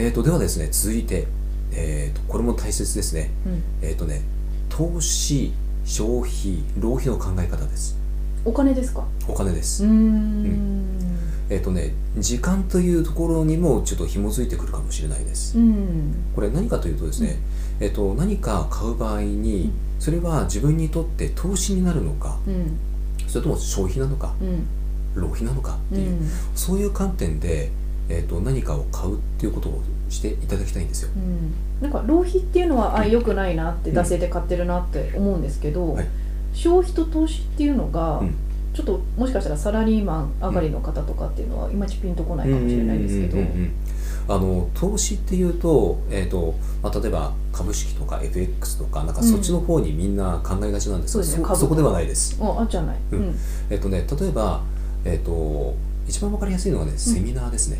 えー、とではですね続いて、えー、とこれも大切ですね。うん、えっ、とね投資消費浪費の考え方です。お金ですか？お金です、うーん。えっ、とね時間というところにもちょっと紐づいてくるかもしれないです。うん。これ何かというとですね、えっと何か買う場合に、うん。それは自分にとって投資になるのかうん。それとも消費なのかうん。浪費なのかっていう、そういう観点で、えっと何かを買うっていうことをしていただきたいんですよ。うん。なんか浪費っていうのはあうん。良くないなってうん。惰性で買ってるなって思うんですけど、はい。消費と投資っていうのが、うん。ちょっともしかしたらサラリーマン上がりの方とかっていうのはいまいちピンとこないかもしれないですけど。うんうんうんうん。あの投資っていうと,、えーとまあ、例えば株式とか FX とかなんかそっちの方にみんな考えがちなんですけど、そうですね。株そそこではないです。ああじゃない、ううん。んえっ、とね例えば、えっと一番わかりやすいのがねセミナーですね。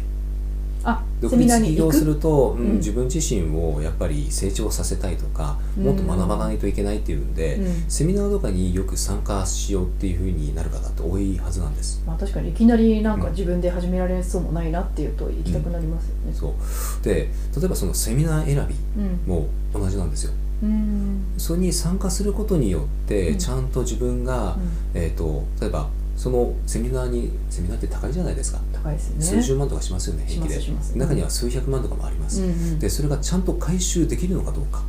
あ独立起業すると、うんうん。自分自身をやっぱり成長させたいとかうん。もっと学ばないといけないっていうんで、うん。セミナーとかによく参加しようっていうふうになる方って多いはずなんです。まあ、確かにいきなりなんかうん。自分で始められそうもないなっていうと行きたくなりますよね。そう。で例えばそのセミナー選びうん。も同じなんですよ。うん。それに参加することによって、うん。ちゃんと自分が、えー、と例えばそのセミナーにセミナーって高いじゃないですか、高いですね。数十万とかしますよね平気で。します。します中には数百万とかもあります、うんうん。でそれがちゃんと回収できるのかどうか。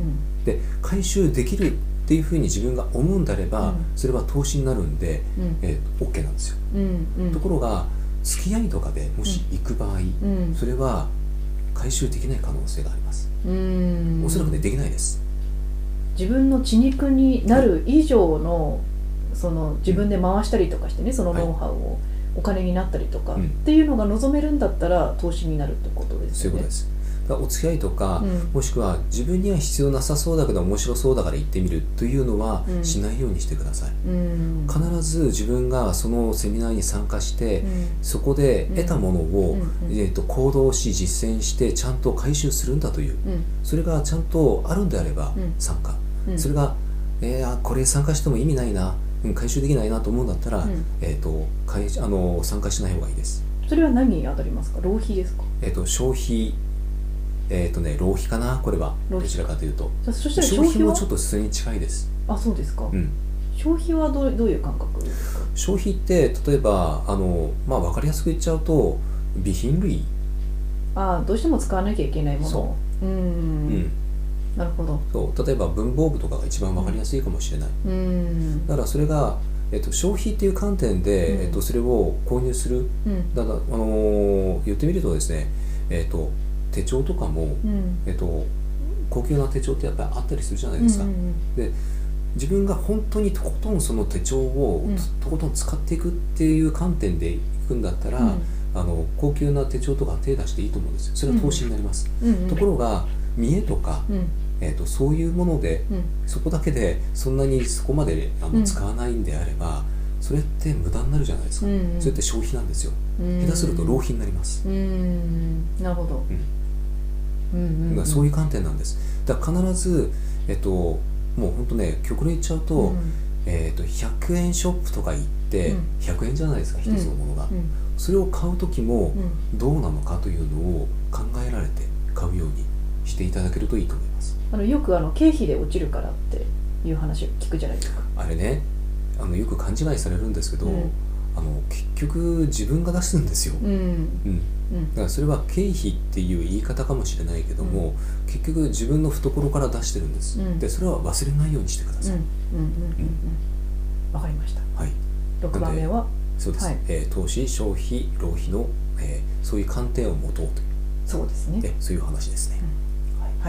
うん。で回収できるっていうふうに自分が思うんであれば、うん。それは投資になるんで、うん。えー、と OK なんですよ、うんうん。ところが付き合いとかでもし行く場合、うん。それは回収できない可能性があります、うん。おそらくねできないです。自分の血肉になる以上のその自分で回したりとかしてねそのノウハウをお金になったりとかうん。っていうのが望めるんだったら投資になるってことですよね。そういうことです。お付き合いとか、うん。もしくは自分には必要なさそうだけど面白そうだから行ってみるというのはうん。しないようにしてください、うん。必ず自分がそのセミナーに参加して、うん。そこで得たものを、えー、と行動し実践してちゃんと回収するんだという。うん。それがちゃんとあるんであればうん。参加、うん。それが、えーあこれ参加しても意味ないな、うん回収できないなと思うんだったら、うん。えー、と回あの参加しない方がいいです、それは何に当たりますか？浪費ですか？えー、と消費えっ、とね浪費かな？これは。どちらかというと。そそしたら消費もちょっとそれに近いです、あそうですか、うん、消費はどうどういう感覚ですか？消費って例えばあの、まあ、分かりやすく言っちゃうと備品類、あどうしても使わなきゃいけないもの。うん。うんなるほど。そう例えば文房具とかが一番分かりやすいかもしれない、うん。だからそれが、えっと、消費っていう観点で、うん。えっと、それを購入する。うん。だから、あのー言ってみるとですね、えっと、手帳とかも、うん。えっと、高級な手帳ってやっぱりあったりするじゃないですか、うんで自分が本当にとことんその手帳を、うん。ととことん使っていくっていう観点でいくんだったら、うん。あの高級な手帳とか手出していいと思うんですよ。それは投資になります、うんうん。ところが見栄とか、うんえっとそういうものでうん。そこだけでそんなにそこまであのうん。使わないんであれば、それって無駄になるじゃないですか、うんうん。それって消費なんですよ、うん下手すると浪費になります、うんなるほど。うん。うんだからそういう観点なんです。だから必ずえっともう本当ね極論言っちゃうと,、うん。えっと100円ショップとか行って、うん。100円じゃないですか一つのものが、うん。それを買う時もうん。どうなのかというのを考していただけるといいと思います。あのよくあの経費で落ちるからっていう話を聞くじゃないですか。あれねあのよく勘違いされるんですけど、うん。あの結局自分が出すんですよ、うん。うん、うん。だからそれは経費っていう言い方かもしれないけども、結局自分の懐から出してるんです、うん。でそれは忘れないようにしてください、うん。うん。うん。うん。うん。わかりました。はい。六番目は？そうです、はい。えー投資消費浪費の、えーそういう観点を持とうとそうですね。いう、ね、そういう話ですね、うん